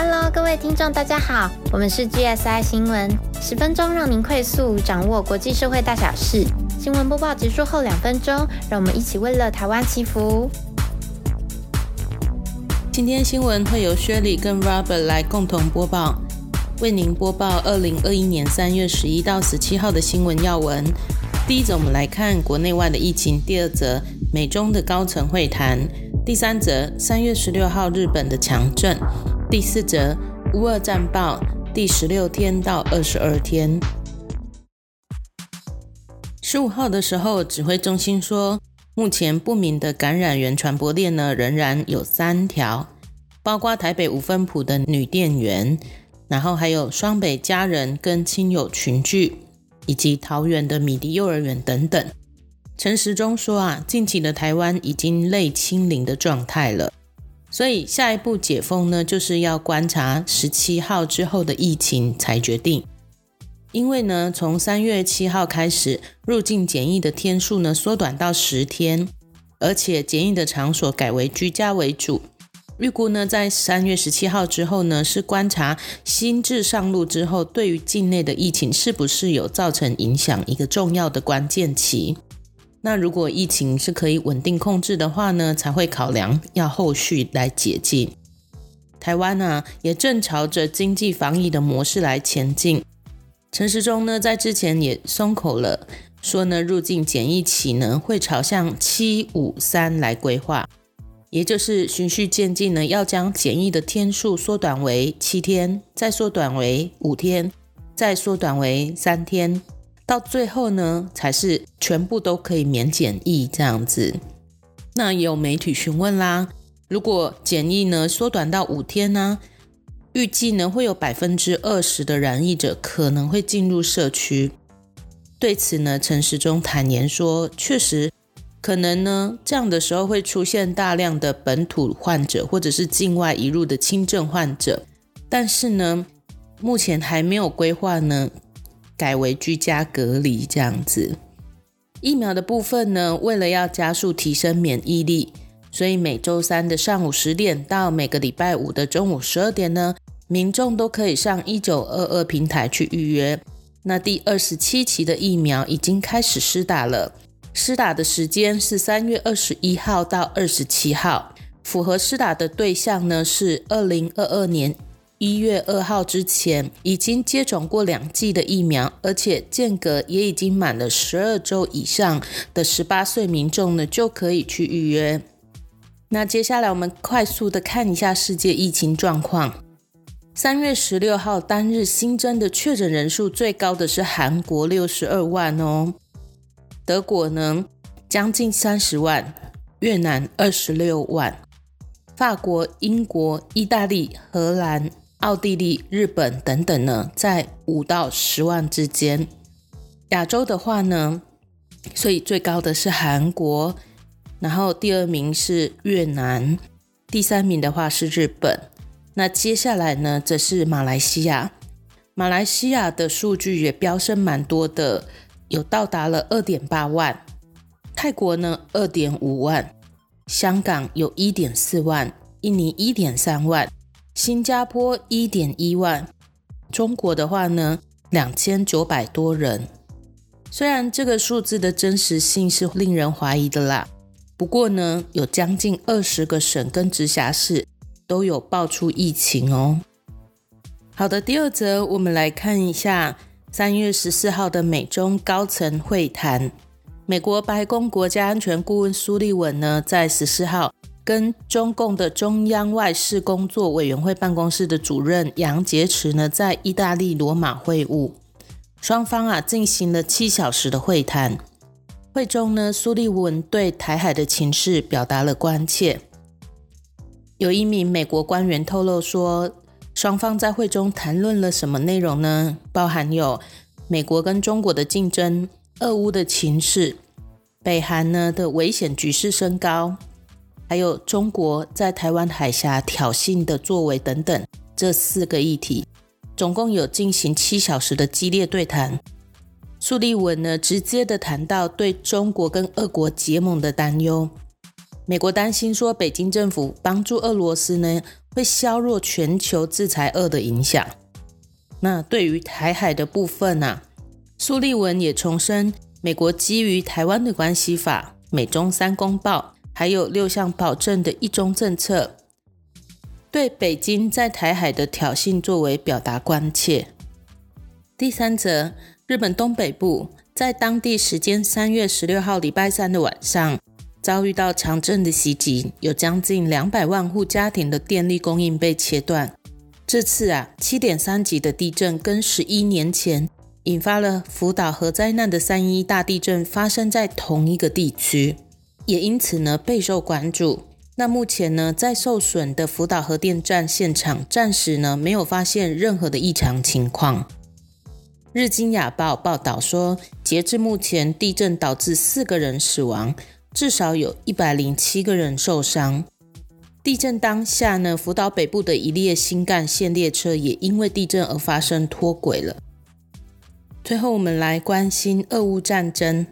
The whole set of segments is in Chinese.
Hello，各位听众，大家好，我们是 GSI 新闻，十分钟让您快速掌握国际社会大小事。新闻播报结束后两分钟，让我们一起为了台湾祈福。今天新闻会由薛礼跟 Robert 来共同播报，为您播报二零二一年三月十一到十七号的新闻要闻。第一则，我们来看国内外的疫情；第二则，美中的高层会谈；第三则，三月十六号日本的强震；第四则，乌俄战报第十六天到二十二天。十五号的时候，指挥中心说，目前不明的感染源传播链呢，仍然有三条，包括台北五分埔的女店员，然后还有双北家人跟亲友群聚。以及桃园的米迪幼儿园等等，陈时中说啊，近期的台湾已经类清零的状态了，所以下一步解封呢，就是要观察十七号之后的疫情才决定。因为呢，从三月七号开始，入境检疫的天数呢缩短到十天，而且检疫的场所改为居家为主。预估呢，在三月十七号之后呢，是观察新制上路之后，对于境内的疫情是不是有造成影响一个重要的关键期。那如果疫情是可以稳定控制的话呢，才会考量要后续来解禁。台湾呢，也正朝着经济防疫的模式来前进。陈时中呢，在之前也松口了，说呢，入境检疫期呢，会朝向七五三来规划。也就是循序渐进呢，要将检疫的天数缩短为七天，再缩短为五天，再缩短为三天，到最后呢，才是全部都可以免检疫这样子。那也有媒体询问啦，如果检疫呢缩短到五天呢，预计呢会有百分之二十的染疫者可能会进入社区。对此呢，陈时中坦言说，确实。可能呢，这样的时候会出现大量的本土患者，或者是境外移入的轻症患者。但是呢，目前还没有规划呢，改为居家隔离这样子。疫苗的部分呢，为了要加速提升免疫力，所以每周三的上午十点到每个礼拜五的中午十二点呢，民众都可以上一九二二平台去预约。那第二十七期的疫苗已经开始施打了。施打的时间是三月二十一号到二十七号，符合施打的对象呢是二零二二年一月二号之前已经接种过两剂的疫苗，而且间隔也已经满了十二周以上的十八岁民众呢就可以去预约。那接下来我们快速的看一下世界疫情状况。三月十六号单日新增的确诊人数最高的是韩国六十二万哦。德国呢，将近三十万；越南二十六万；法国、英国、意大利、荷兰、奥地利、日本等等呢，在五到十万之间。亚洲的话呢，所以最高的是韩国，然后第二名是越南，第三名的话是日本。那接下来呢，则是马来西亚。马来西亚的数据也飙升蛮多的。有到达了二点八万，泰国呢二点五万，香港有一点四万，印尼一点三万，新加坡一点一万，中国的话呢两千九百多人。虽然这个数字的真实性是令人怀疑的啦，不过呢有将近二十个省跟直辖市都有爆出疫情哦。好的，第二则我们来看一下。三月十四号的美中高层会谈，美国白宫国家安全顾问苏利文呢，在十四号跟中共的中央外事工作委员会办公室的主任杨洁篪呢，在意大利罗马会晤，双方啊进行了七小时的会谈。会中呢，苏利文对台海的情势表达了关切。有一名美国官员透露说。双方在会中谈论了什么内容呢？包含有美国跟中国的竞争、俄乌的情势、北韩呢的危险局势升高，还有中国在台湾海峡挑衅的作为等等这四个议题，总共有进行七小时的激烈对谈。苏利文呢直接的谈到对中国跟俄国结盟的担忧，美国担心说北京政府帮助俄罗斯呢。会削弱全球制裁二的影响。那对于台海的部分啊，苏利文也重申，美国基于台湾的关系法、美中三公报，还有六项保证的一中政策，对北京在台海的挑衅作为表达关切。第三则，日本东北部在当地时间三月十六号礼拜三的晚上，遭遇到强震的袭击，有将近两百万户家庭的电力供应被切断。这次啊，七点三级的地震跟十一年前引发了福岛核灾难的三一大地震发生在同一个地区，也因此呢备受关注。那目前呢，在受损的福岛核电站现场，暂时呢没有发现任何的异常情况。日经亚报报道说，截至目前，地震导致四个人死亡，至少有一百零七个人受伤。地震当下呢，福岛北部的一列新干线列车也因为地震而发生脱轨了。最后，我们来关心俄乌战争。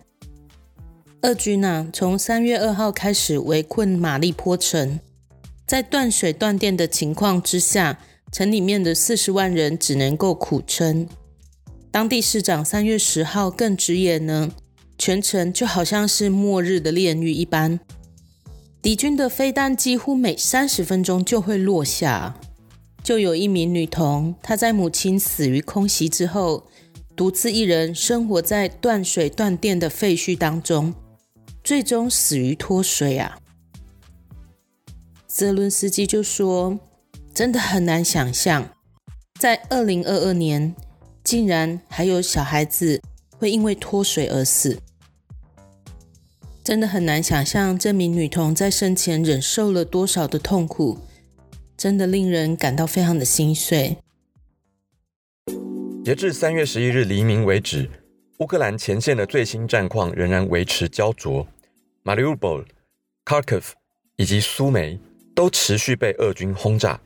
俄军呢，从三月二号开始围困马利坡城，在断水断电的情况之下，城里面的四十万人只能够苦撑。当地市长三月十号更直言呢，全城就好像是末日的炼狱一般。敌军的飞弹几乎每三十分钟就会落下。就有一名女童，她在母亲死于空袭之后，独自一人生活在断水断电的废墟当中，最终死于脱水啊。泽伦斯基就说：“真的很难想象，在二零二二年，竟然还有小孩子会因为脱水而死。”真的很难想象这名女童在生前忍受了多少的痛苦，真的令人感到非常的心碎。截至三月十一日黎明为止，乌克兰前线的最新战况仍然维持焦灼。马里乌波尔、Kharkiv 以及苏梅都持续被俄军轰炸，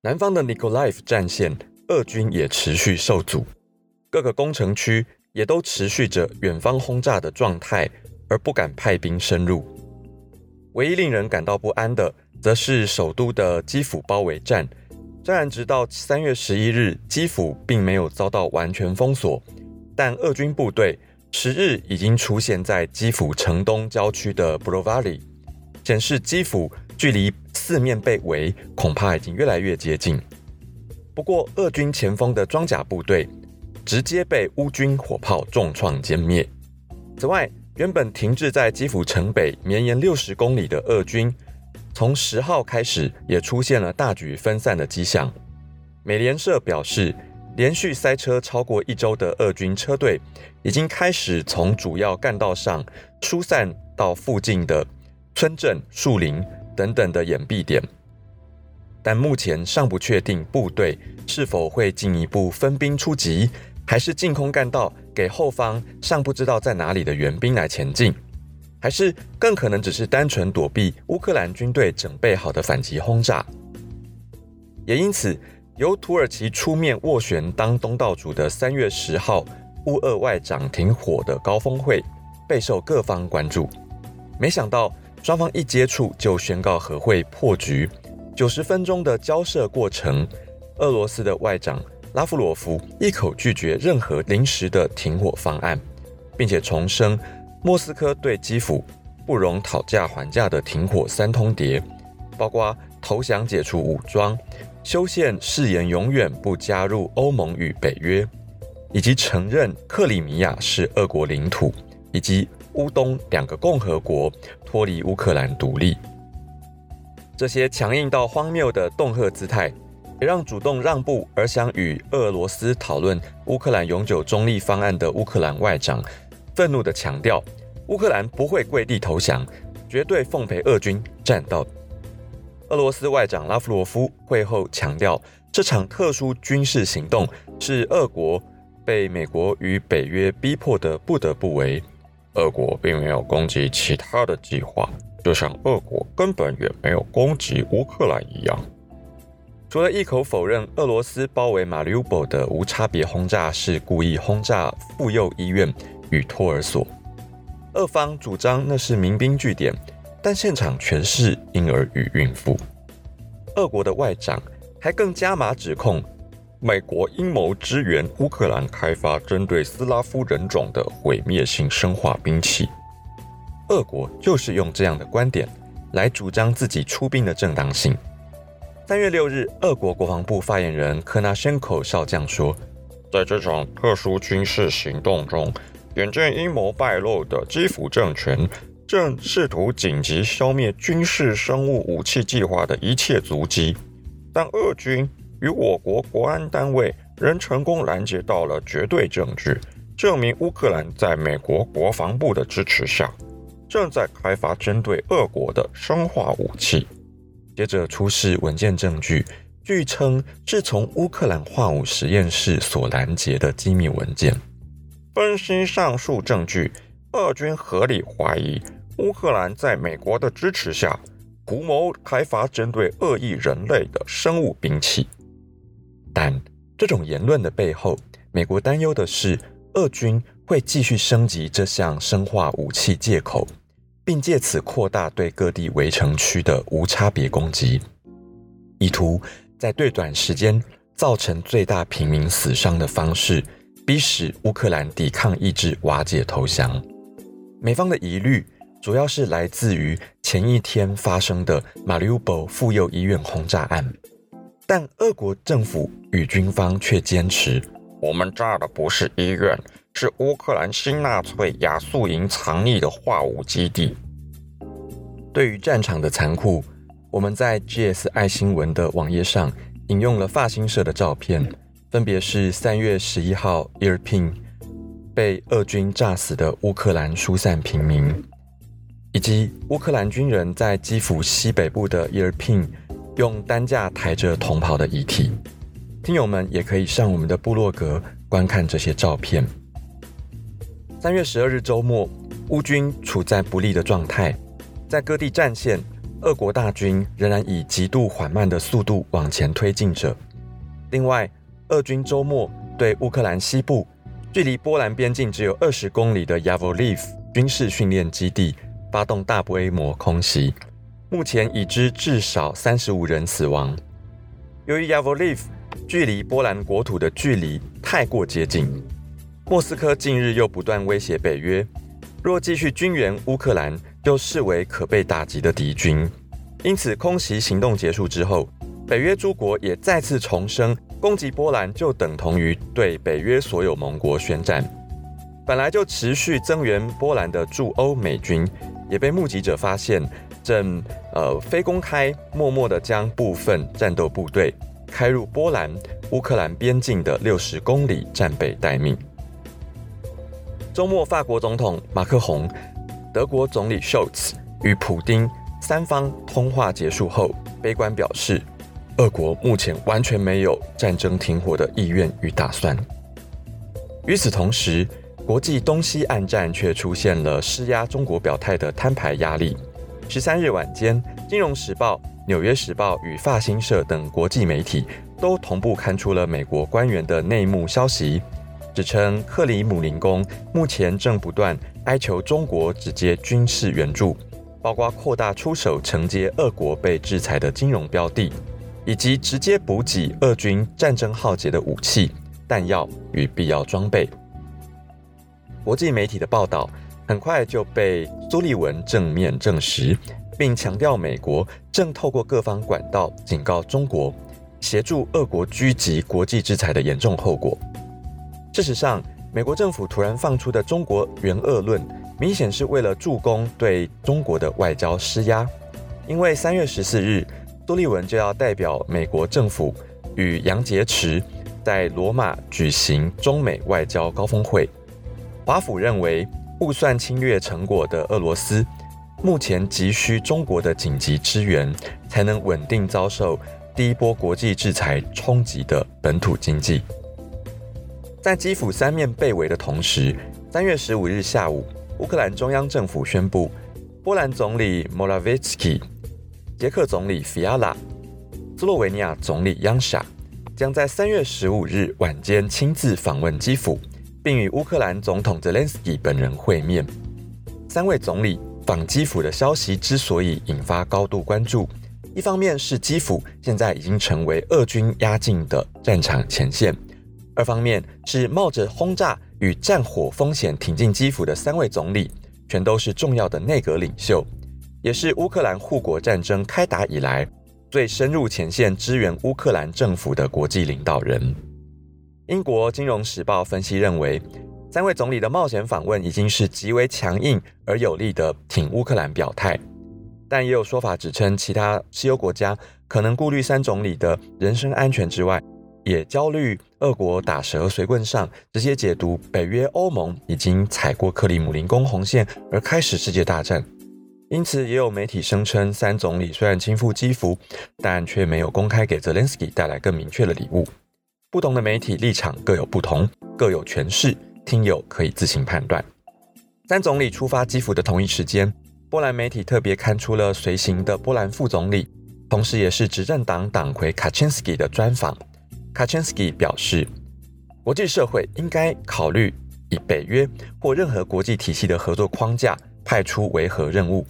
南方的 Nikolaev 战线，俄军也持续受阻，各个工程区也都持续着远方轰炸的状态。而不敢派兵深入。唯一令人感到不安的，则是首都的基辅包围战。虽然直到三月十一日，基辅并没有遭到完全封锁，但俄军部队十日已经出现在基辅城东郊区的布罗瓦里，显示基辅距离四面被围恐怕已经越来越接近。不过，俄军前锋的装甲部队直接被乌军火炮重创歼灭。此外，原本停滞在基辅城北、绵延六十公里的俄军，从十号开始也出现了大举分散的迹象。美联社表示，连续塞车超过一周的俄军车队，已经开始从主要干道上疏散到附近的村镇、树林等等的掩蔽点，但目前尚不确定部队是否会进一步分兵出击。还是净空干道，给后方尚不知道在哪里的援兵来前进，还是更可能只是单纯躲避乌克兰军队准备好的反击轰炸？也因此，由土耳其出面斡旋当东道主的三月十号乌俄外长停火的高峰会，备受各方关注。没想到双方一接触就宣告和会破局，九十分钟的交涉过程，俄罗斯的外长。拉夫罗夫一口拒绝任何临时的停火方案，并且重申莫斯科对基辅不容讨价还价的停火三通牒，包括投降、解除武装、修宪、誓言永远不加入欧盟与北约，以及承认克里米亚是俄国领土，以及乌东两个共和国脱离乌克兰独立。这些强硬到荒谬的恫吓姿态。也让主动让步而想与俄罗斯讨论乌克兰永久中立方案的乌克兰外长愤怒地强调，乌克兰不会跪地投降，绝对奉陪俄军战到。俄罗斯外长拉夫罗夫会后强调，这场特殊军事行动是俄国被美国与北约逼迫的不得不为。俄国并没有攻击其他的计划，就像俄国根本也没有攻击乌克兰一样。除了一口否认俄罗斯包围马里乌波的无差别轰炸是故意轰炸妇幼医院与托儿所，俄方主张那是民兵据点，但现场全是婴儿与孕妇。俄国的外长还更加码指控美国阴谋支援乌克兰开发针对斯拉夫人种的毁灭性生化兵器。俄国就是用这样的观点来主张自己出兵的正当性。三月六日，俄国国防部发言人科纳申科少将说，在这场特殊军事行动中，眼见阴谋败露的基辅政权。正试图紧急消灭军事生物武器计划的一切足迹，但俄军与我国国安单位仍成功拦截到了绝对证据，证明乌克兰在美国国防部的支持下，正在开发针对俄国的生化武器。接着出示文件证据，据称是从乌克兰化武实验室所拦截的机密文件。分析上述证据，俄军合理怀疑。乌克兰在美国的支持下，图谋开发针对恶意人类的生物兵器。但这种言论的背后，美国担忧的是，俄军会继续升级这项生化武器借口，并借此扩大对各地围城区的无差别攻击，意图在最短时间造成最大平民死伤的方式，逼使乌克兰抵抗意志瓦解投降。美方的疑虑。主要是来自于前一天发生的马里乌波尔妇幼医院轰炸案，但俄国政府与军方却坚持，我们炸的不是医院，是乌克兰新纳粹亚速营藏匿的化武基地。对于战场的残酷，我们在 GS 爱新闻的网页上引用了法新社的照片，分别是三月十一号 Irpin 被俄军炸死的乌克兰疏散平民。以及乌克兰军人在基辅西北部的伊尔平用担架抬着同袍的遗体，听友们也可以上我们的部落格观看这些照片。三月十二日周末，乌军处在不利的状态，在各地战线，俄国大军仍然以极度缓慢的速度往前推进着。另外，俄军周末对乌克兰西部距离波兰边境只有二十公里的 Yavoriv 军事训练基地。发动大规模空袭，目前已知至少三十五人死亡。由于 y a v o l i v 距离波兰国土的距离太过接近，莫斯科近日又不断威胁北约，若继续军援乌克兰，就视为可被打击的敌军。因此，空袭行动结束之后，北约诸国也再次重申，攻击波兰就等同于对北约所有盟国宣战。本来就持续增援波兰的驻欧美军。也被目击者发现，正呃非公开、默默的将部分战斗部队开入波兰乌克兰边境的六十公里战备待命。周末，法国总统马克宏、德国总理 Scholz 与普京三方通话结束后，悲观表示，俄国目前完全没有战争停火的意愿与打算。与此同时，国际东西岸战却出现了施压中国表态的摊牌压力。十三日晚间，《金融时报》、《纽约时报》与法新社等国际媒体都同步刊出了美国官员的内幕消息，指称克里姆林宫目前正不断哀求中国直接军事援助，包括扩大出手承接俄国被制裁的金融标的，以及直接补给俄军战争浩劫的武器、弹药与必要装备。国际媒体的报道很快就被苏利文正面证实，并强调美国正透过各方管道警告中国，协助俄国狙击国际制裁的严重后果。事实上，美国政府突然放出的中国援俄论，明显是为了助攻对中国的外交施压。因为三月十四日，苏利文就要代表美国政府与杨洁篪在罗马举行中美外交高峰会。华府认为，误算侵略成果的俄罗斯，目前急需中国的紧急支援，才能稳定遭受第一波国际制裁冲击的本土经济。在基辅三面被围的同时，三月十五日下午，乌克兰中央政府宣布，波兰总理莫拉维茨基、捷克总理菲亚拉、斯洛维尼亚总理央沙将在三月十五日晚间亲自访问基辅。并与乌克兰总统泽连斯基本人会面。三位总理访基辅的消息之所以引发高度关注，一方面是基辅现在已经成为俄军压境的战场前线，二方面是冒着轰炸与战火风险挺进基辅的三位总理，全都是重要的内阁领袖，也是乌克兰护国战争开打以来最深入前线支援乌克兰政府的国际领导人。英国金融时报分析认为，三位总理的冒险访问已经是极为强硬而有力的挺乌克兰表态。但也有说法指称，其他西欧国家可能顾虑三总理的人身安全之外，也焦虑俄国打蛇随棍上，直接解读北约欧盟已经踩过克里姆林宫红线而开始世界大战。因此，也有媒体声称，三总理虽然亲赴基辅，但却没有公开给泽连斯基带来更明确的礼物。不同的媒体立场各有不同，各有诠释，听友可以自行判断。三总理出发基辅的同一时间。波兰媒体特别刊出了随行的波兰副总理，同时也是执政党党魁卡钦斯基的专访。卡钦斯基表示，国际社会应该考虑以北约或任何国际体系的合作框架派出维和任务，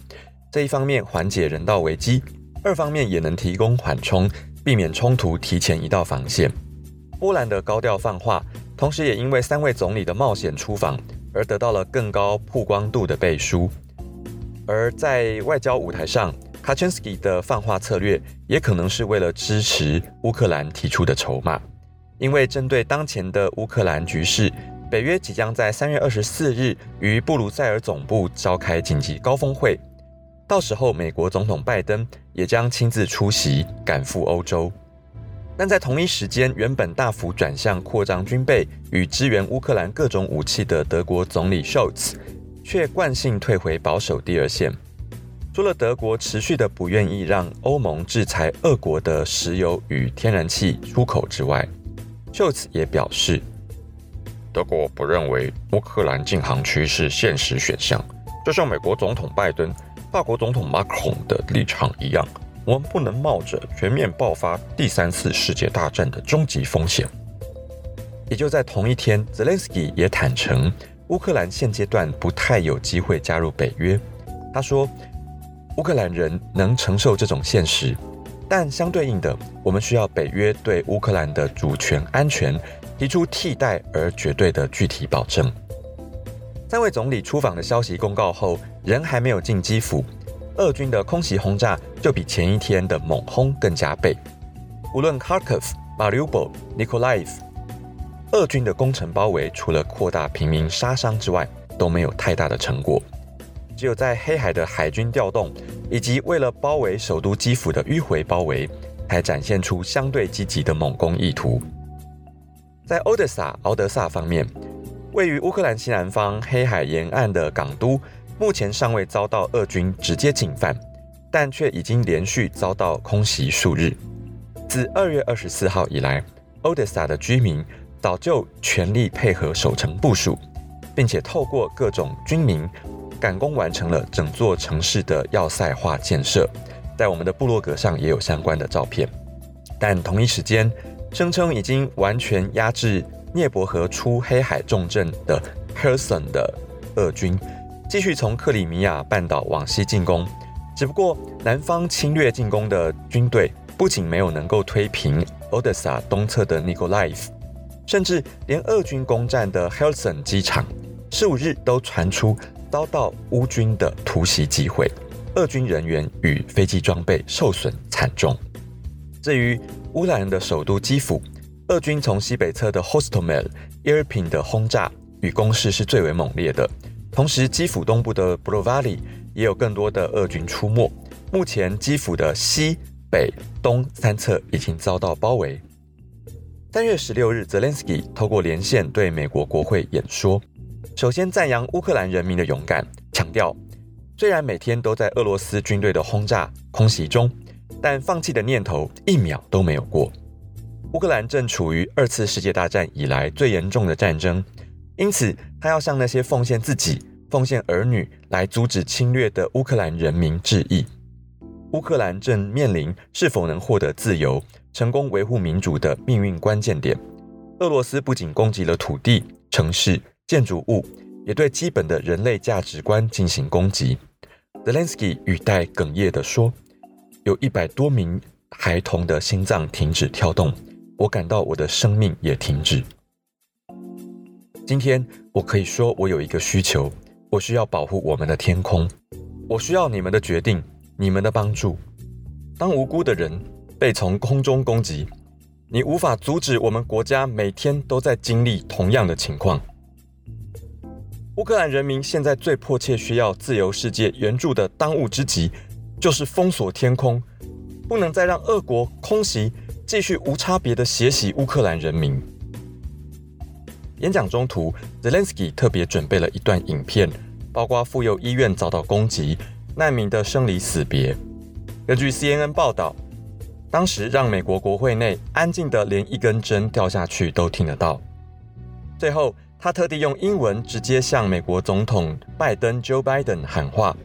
这一方面缓解人道危机，二方面也能提供缓冲，避免冲突提前一道防线。波兰的高调放话，同时也因为三位总理的冒险出访而得到了更高曝光度的背书。而在外交舞台上，卡钦斯基的放话策略也可能是为了支持乌克兰提出的筹码，因为针对当前的乌克兰局势，北约即将在三月二十四日于布鲁塞尔总部召开紧急高峰会，到时候美国总统拜登也将亲自出席，赶赴欧洲。但在同一时间，原本大幅转向扩张军备与支援乌克兰各种武器的德国总理 Scholz。却惯性退回保守第二线。除了德国持续的不愿意让欧盟制裁俄国的石油与天然气出口之外，就此也表示，德国不认为乌克兰禁航区是现实选项。就像美国总统拜登、法国总统马克龙的立场一样，我们不能冒着全面爆发第三次世界大战的终极风险。也就在同一天，泽连斯基也坦诚。乌克兰现阶段不太有机会加入北约。他说：“乌克兰人能承受这种现实，但相对应的，我们需要北约对乌克兰的主权安全提出替代而绝对的具体保证。”三位总理出访的消息公告后，人还没有进基辅，俄军的空袭轰炸就比前一天的猛轰更加倍。无论 Kharkov、Mariupol、Nikolaev。俄军的攻城包围，除了扩大平民杀伤之外，都没有太大的成果。只有在黑海的海军调动，以及为了包围首都基辅的迂回包围，才展现出相对积极的猛攻意图。在欧德萨、敖德萨方面，位于乌克兰西南方黑海沿岸的港都，目前尚未遭到俄军直接进犯，但却已经连续遭到空袭数日。自二月二十四号以来，欧德萨的居民。早就全力配合守城部署，并且透过各种军民赶工完成了整座城市的要塞化建设。在我们的部落格上也有相关的照片。但同一时间，声称已经完全压制涅伯河出黑海重镇的 Kherson 的俄军，继续从克里米亚半岛往西进攻。只不过，南方侵略进攻的军队不仅没有能够推平 Odessa 东侧的 Nikolaev。甚至连俄军攻占的 Helson 机场，十五日都传出遭到乌军的突袭击毁，俄军人员与飞机装备受损惨重。至于乌克兰的首都基辅，俄军从西北侧的 Hostomel、Irpin 的轰炸与攻势是最为猛烈的。同时，基辅东部的 Brovary 也有更多的俄军出没。目前，基辅的西北东三侧已经遭到包围。三月十六日，泽连斯基透过连线对美国国会演说，首先赞扬乌克兰人民的勇敢，强调虽然每天都在俄罗斯军队的轰炸空袭中，但放弃的念头一秒都没有过。乌克兰正处于二次世界大战以来最严重的战争，因此他要向那些奉献自己、奉献儿女来阻止侵略的乌克兰人民致意。乌克兰正面临是否能获得自由。成功维护民主的命运关键点。俄罗斯不仅攻击了土地、城市、建筑物，也对基本的人类价值观进行攻击。泽连斯基语带哽咽地说：“有一百多名孩童的心脏停止跳动，我感到我的生命也停止。今天我可以说，我有一个需求，我需要保护我们的天空，我需要你们的决定，你们的帮助。当无辜的人被从空中攻击，你无法阻止我们国家每天都在经历同样的情况。乌克兰人民现在最迫切需要自由世界援助的当务之急，就是封锁天空，不能再让俄国空袭继续无差别的血洗乌克兰人民。演讲中途，Zelensky 特别准备了一段影片，包括妇幼医院遭到攻击、难民的生离死别。根据 CNN 报道，当时让美国国会内安静的连一根针掉下去都听得到。最后。他特地用英文直接向美国总统拜登 （Joe Biden） 喊话：“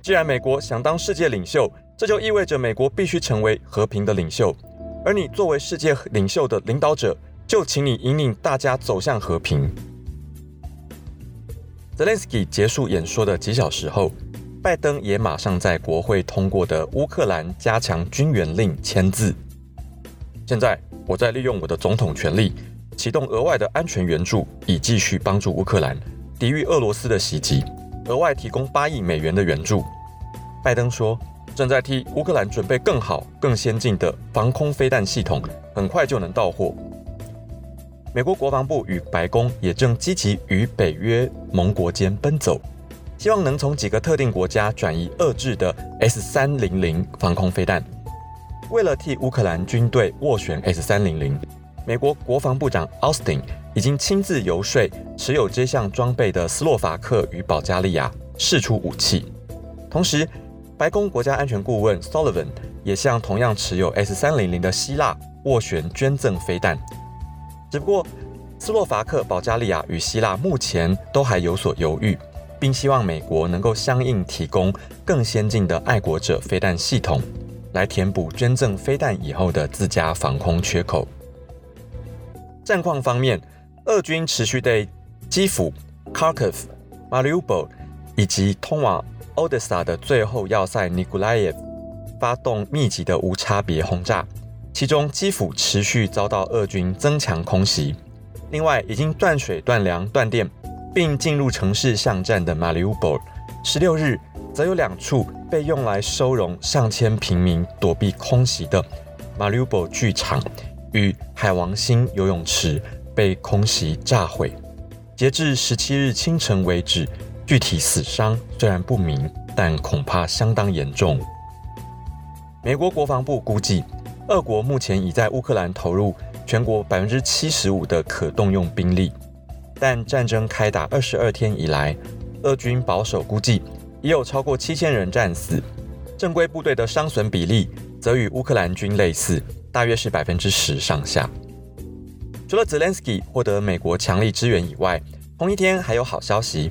既然美国想当世界领袖，这就意味着美国必须成为和平的领袖。而你作为世界领袖的领导者，就请你引领大家走向和平。” Zelensky 结束演说的几小时后，拜登也马上在国会通过的乌克兰加强军援令签字。现在，我在利用我的总统权力。启动额外的安全援助，以继续帮助乌克兰抵御俄罗斯的袭击。额外提供八亿美元的援助。拜登说，正在替乌克兰准备更好、更先进的防空飞弹系统，很快就能到货。美国国防部与白宫也正积极与北约盟国间奔走，希望能从几个特定国家转移遏制的 S 三零零防空飞弹。为了替乌克兰军队斡旋 S 三零零。美国国防部长奥斯汀已经亲自游说持有这项装备的斯洛伐克与保加利亚释出武器。同时，白宫国家安全顾问 Sullivan 也向同样持有 S 三零零的希腊斡旋捐赠飞弹。只不过，斯洛伐克、保加利亚与希腊目前都还有所犹豫，并希望美国能够相应提供更先进的爱国者飞弹系统，来填补捐赠飞弹以后的自家防空缺口。战况方面，俄军持续对基辅、Kharkiv、Mariupol 以及通往 Odessa 的最后要塞 Nikolaev 发动密集的无差别轰炸。其中，基辅持续遭到俄军增强空袭。另外，已经断水、断粮、断电，并进入城市巷战的马里乌波尔十六日则有两处被用来收容上千平民躲避空袭的马里乌波尔剧场。与海王星游泳池被空袭炸毁。截至十七日清晨为止，具体死伤虽然不明，但恐怕相当严重。美国国防部估计，俄国目前已在乌克兰投入全国百分之七十五的可动用兵力，但战争开打二十二天以来，俄军保守估计已有超过七千人战死，正规部队的伤损比例则与乌克兰军类似。大约是百分之十上下。除了 Zelensky 获得美国强力支援以外，同一天还有好消息：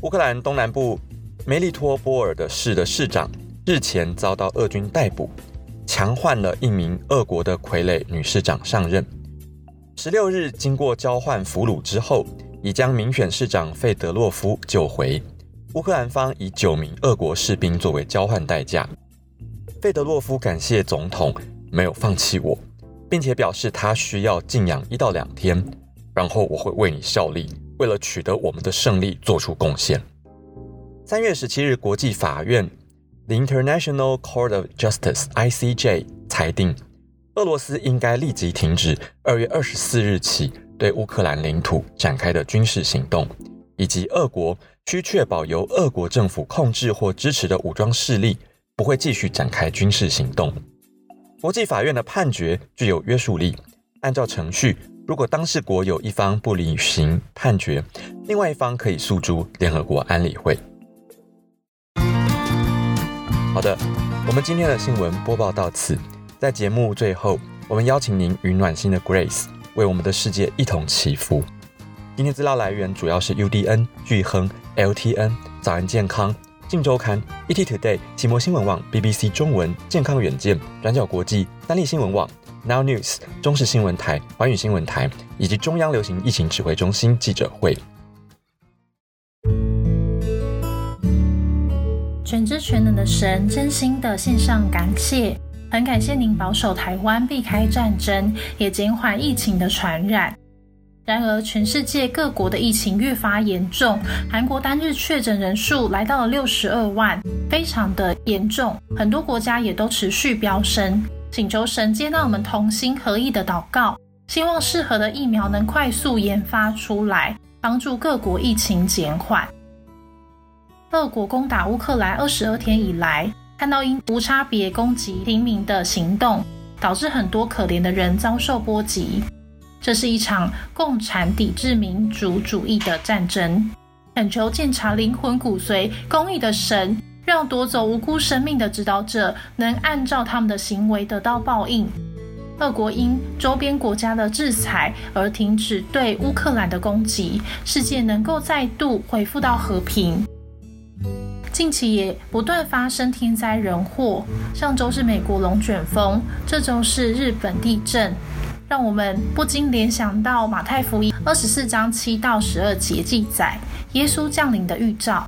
乌克兰东南部梅利托波尔的市的市长日前遭到俄军逮捕，强换了一名俄国的傀儡女市长上任。十六日，经过交换俘虏之后，已将民选市长费德洛夫救回。乌克兰方以九名俄国士兵作为交换代价。费德洛夫感谢总统。没有放弃我，并且表示他需要静养一到两天，然后我会为你效力，为了取得我们的胜利做出贡献。三月十七日，国际法院 The International Court of Justice（ICJ） 裁定，俄罗斯应该立即停止二月二十四日起对乌克兰领土展开的军事行动，以及俄国需确保由俄国政府控制或支持的武装势力不会继续展开军事行动。国际法院的判决具有约束力。按照程序，如果当事国有一方不履行判决，另外一方可以诉诸联合国安理会。好的，我们今天的新闻播报到此。在节目最后，我们邀请您与暖心的 Grace 为我们的世界一同祈福。今天资料来源主要是 UDN、巨亨、LTN、早安健康。《镜周刊》、ET Today、奇摩新闻网、BBC 中文、健康远见、转角国际、三立新闻网、Now News、中视新闻台、环宇新闻台以及中央流行疫情指挥中心记者会。全知全能的神，真心的献上感谢，很感谢您保守台湾避开战争，也减缓疫情的传染。然而，全世界各国的疫情越发严重，韩国单日确诊人数来到了六十二万，非常的严重。很多国家也都持续飙升，请求神接纳我们同心合意的祷告，希望适合的疫苗能快速研发出来，帮助各国疫情减缓。俄国攻打乌克兰二十二天以来，看到因无差别攻击平民的行动，导致很多可怜的人遭受波及。这是一场共产抵制民主主义的战争。恳求鉴察灵魂骨髓、公义的神，让夺走无辜生命的指导者能按照他们的行为得到报应。俄国因周边国家的制裁而停止对乌克兰的攻击，世界能够再度恢复到和平。近期也不断发生天灾人祸，上周是美国龙卷风，这周是日本地震，让我们不禁联想到马太福音二十四章七到十二节记载耶稣降临的预兆。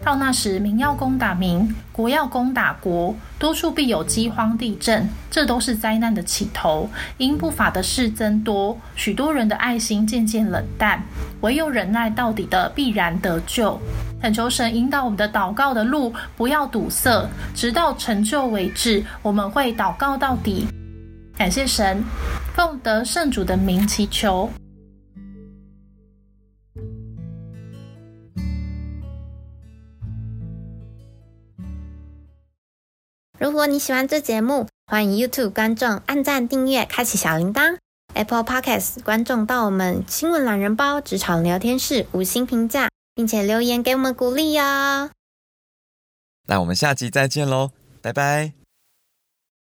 到那时，民要攻打民，国要攻打国，多处必有饥荒、地震，这都是灾难的起头。因不法的事增多，许多人的爱心渐渐冷淡，唯有忍耐到底的，必然得救。恳求神引导我们的祷告的路，不要堵塞，直到成就为止。我们会祷告到底。感谢神，奉得圣主的名祈求。如果你喜欢这节目，欢迎 YouTube 观众按赞、订阅、开启小铃铛；Apple Podcast 观众到我们新闻懒人包职场聊天室五星评价，并且留言给我们鼓励哟。那我们下集再见喽，拜拜。